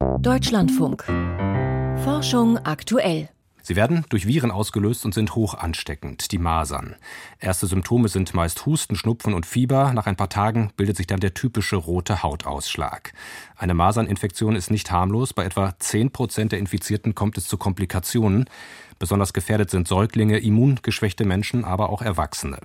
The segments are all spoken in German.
Deutschlandfunk. Forschung aktuell. Sie werden durch Viren ausgelöst und sind hoch ansteckend, die Masern. Erste Symptome sind meist Husten, Schnupfen und Fieber. Nach ein paar Tagen bildet sich dann der typische rote Hautausschlag. Eine Maserninfektion ist nicht harmlos. Bei etwa 10 Prozent der Infizierten kommt es zu Komplikationen. Besonders gefährdet sind Säuglinge, immungeschwächte Menschen, aber auch Erwachsene.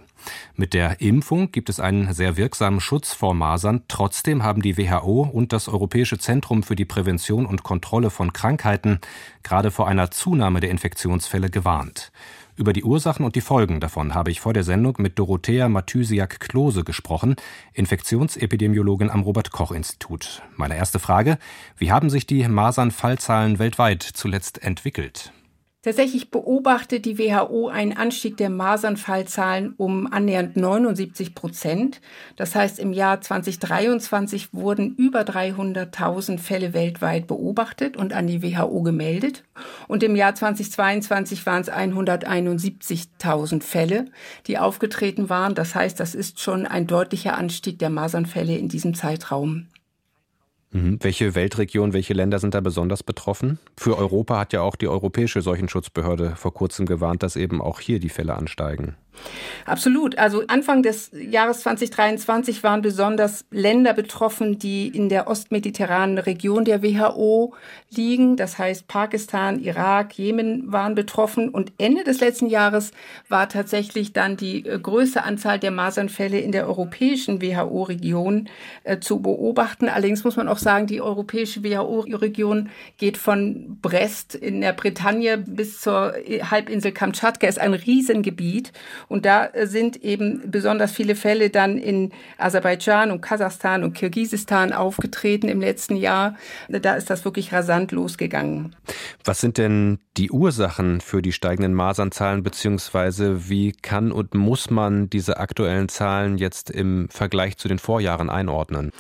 Mit der Impfung gibt es einen sehr wirksamen Schutz vor Masern. Trotzdem haben die WHO und das Europäische Zentrum für die Prävention und Kontrolle von Krankheiten gerade vor einer Zunahme der Infektionsfälle gewarnt. Über die Ursachen und die Folgen davon habe ich vor der Sendung mit Dorothea Mathysiak-Klose gesprochen, Infektionsepidemiologin am Robert-Koch-Institut. Meine erste Frage, wie haben sich die Masern-Fallzahlen weltweit zuletzt entwickelt? Tatsächlich beobachtet die WHO einen Anstieg der Masernfallzahlen um annähernd 79 Prozent. Das heißt, im Jahr 2023 wurden über 300.000 Fälle weltweit beobachtet und an die WHO gemeldet. Und im Jahr 2022 waren es 171.000 Fälle, die aufgetreten waren. Das heißt, das ist schon ein deutlicher Anstieg der Masernfälle in diesem Zeitraum. Mhm. Welche Weltregion, welche Länder sind da besonders betroffen? Für Europa hat ja auch die Europäische Seuchenschutzbehörde vor kurzem gewarnt, dass eben auch hier die Fälle ansteigen. Absolut. Also Anfang des Jahres 2023 waren besonders Länder betroffen, die in der ostmediterranen Region der WHO liegen. Das heißt, Pakistan, Irak, Jemen waren betroffen. Und Ende des letzten Jahres war tatsächlich dann die äh, größte Anzahl der Masernfälle in der europäischen WHO-Region äh, zu beobachten. Allerdings muss man auch sagen, die europäische WHO-Region geht von Brest in der Bretagne bis zur Halbinsel Kamtschatka, ist ein Riesengebiet. Und da sind eben besonders viele Fälle dann in Aserbaidschan und Kasachstan und Kirgisistan aufgetreten im letzten Jahr. Da ist das wirklich rasant losgegangen. Was sind denn die Ursachen für die steigenden Masernszahlen, beziehungsweise wie kann und muss man diese aktuellen Zahlen jetzt im Vergleich zu den Vorjahren einordnen?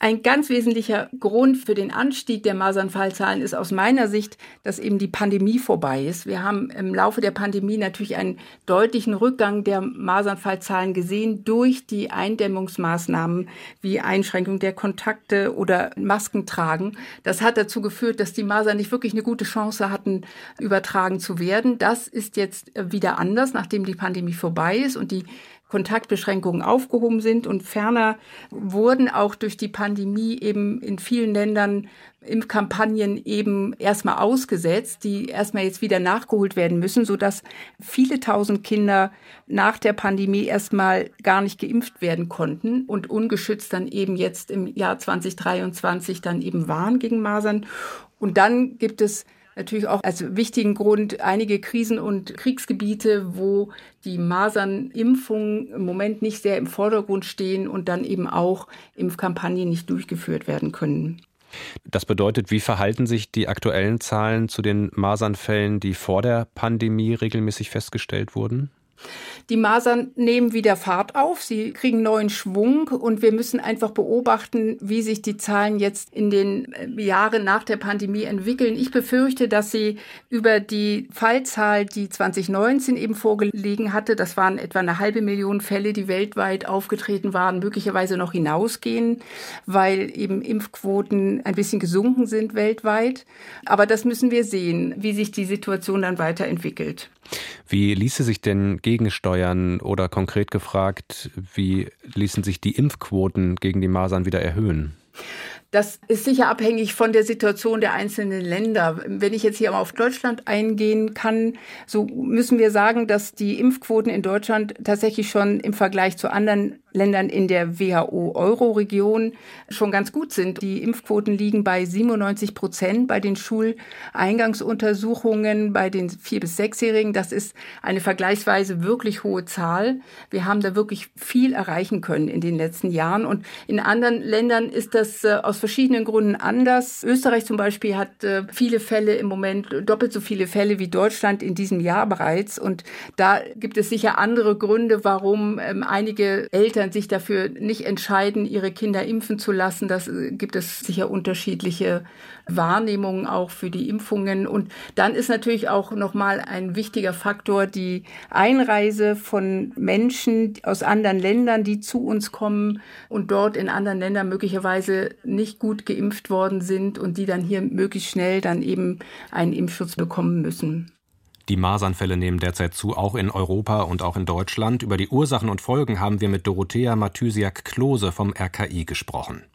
Ein ganz wesentlicher Grund für den Anstieg der Masernfallzahlen ist aus meiner Sicht, dass eben die Pandemie vorbei ist. Wir haben im Laufe der Pandemie natürlich einen deutlichen Rückgang der Masernfallzahlen gesehen durch die Eindämmungsmaßnahmen wie Einschränkung der Kontakte oder Masken tragen. Das hat dazu geführt, dass die Masern nicht wirklich eine gute Chance hatten, übertragen zu werden. Das ist jetzt wieder anders, nachdem die Pandemie vorbei ist und die Kontaktbeschränkungen aufgehoben sind. Und ferner wurden auch durch die Pandemie eben in vielen Ländern Impfkampagnen eben erstmal ausgesetzt, die erstmal jetzt wieder nachgeholt werden müssen, sodass viele tausend Kinder nach der Pandemie erstmal gar nicht geimpft werden konnten und ungeschützt dann eben jetzt im Jahr 2023 dann eben waren gegen Masern. Und dann gibt es natürlich auch als wichtigen Grund einige Krisen- und Kriegsgebiete, wo die Masernimpfungen im Moment nicht sehr im Vordergrund stehen und dann eben auch Impfkampagnen nicht durchgeführt werden können. Das bedeutet, wie verhalten sich die aktuellen Zahlen zu den Masernfällen, die vor der Pandemie regelmäßig festgestellt wurden? Die Masern nehmen wieder Fahrt auf, sie kriegen neuen Schwung und wir müssen einfach beobachten, wie sich die Zahlen jetzt in den äh, Jahren nach der Pandemie entwickeln. Ich befürchte, dass sie über die Fallzahl, die 2019 eben vorgelegen hatte, das waren etwa eine halbe Million Fälle, die weltweit aufgetreten waren, möglicherweise noch hinausgehen, weil eben Impfquoten ein bisschen gesunken sind weltweit. Aber das müssen wir sehen, wie sich die Situation dann weiterentwickelt. Wie ließe sich denn gegensteuern oder konkret gefragt, wie ließen sich die Impfquoten gegen die Masern wieder erhöhen? Das ist sicher abhängig von der Situation der einzelnen Länder. Wenn ich jetzt hier mal auf Deutschland eingehen kann, so müssen wir sagen, dass die Impfquoten in Deutschland tatsächlich schon im Vergleich zu anderen Ländern in der WHO-Euro-Region schon ganz gut sind. Die Impfquoten liegen bei 97 Prozent bei den Schuleingangsuntersuchungen bei den vier bis sechsjährigen. Das ist eine vergleichsweise wirklich hohe Zahl. Wir haben da wirklich viel erreichen können in den letzten Jahren. Und in anderen Ländern ist das äh, aus verschiedenen Gründen anders. Österreich zum Beispiel hat äh, viele Fälle im Moment, doppelt so viele Fälle wie Deutschland in diesem Jahr bereits. Und da gibt es sicher andere Gründe, warum ähm, einige Eltern Eltern sich dafür nicht entscheiden, ihre Kinder impfen zu lassen. Das äh, gibt es sicher unterschiedliche Wahrnehmungen auch für die Impfungen. Und dann ist natürlich auch nochmal ein wichtiger Faktor die Einreise von Menschen aus anderen Ländern, die zu uns kommen und dort in anderen Ländern möglicherweise nicht gut geimpft worden sind und die dann hier möglichst schnell dann eben einen Impfschutz bekommen müssen. Die Masernfälle nehmen derzeit zu, auch in Europa und auch in Deutschland. Über die Ursachen und Folgen haben wir mit Dorothea Mathysiak-Klose vom RKI gesprochen.